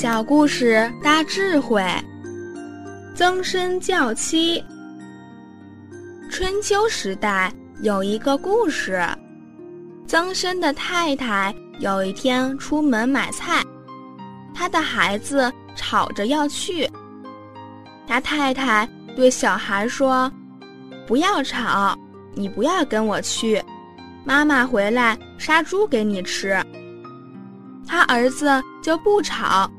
小故事大智慧，曾参教妻。春秋时代有一个故事：曾参的太太有一天出门买菜，他的孩子吵着要去。他太太对小孩说：“不要吵，你不要跟我去，妈妈回来杀猪给你吃。”他儿子就不吵。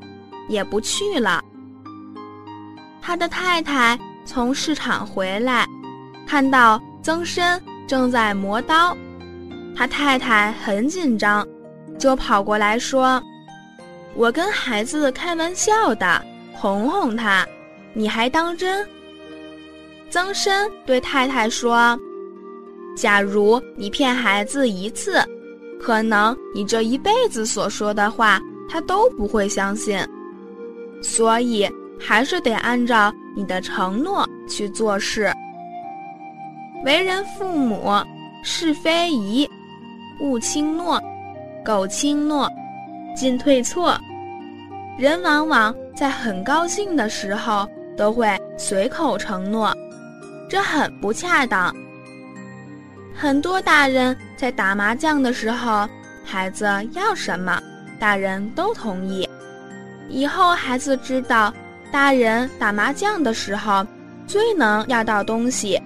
也不去了。他的太太从市场回来，看到曾参正在磨刀，他太太很紧张，就跑过来说：“我跟孩子开玩笑的，哄哄他，你还当真？”曾参对太太说：“假如你骗孩子一次，可能你这一辈子所说的话，他都不会相信。”所以还是得按照你的承诺去做事。为人父母，是非宜，勿轻诺，苟轻诺，进退错。人往往在很高兴的时候都会随口承诺，这很不恰当。很多大人在打麻将的时候，孩子要什么，大人都同意。以后孩子知道，大人打麻将的时候最能要到东西，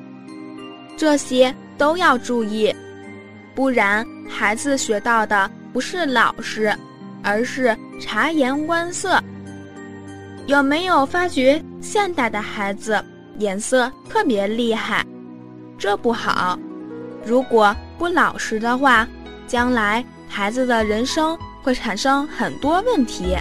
这些都要注意，不然孩子学到的不是老实，而是察言观色。有没有发觉现代的孩子眼色特别厉害？这不好，如果不老实的话，将来孩子的人生会产生很多问题。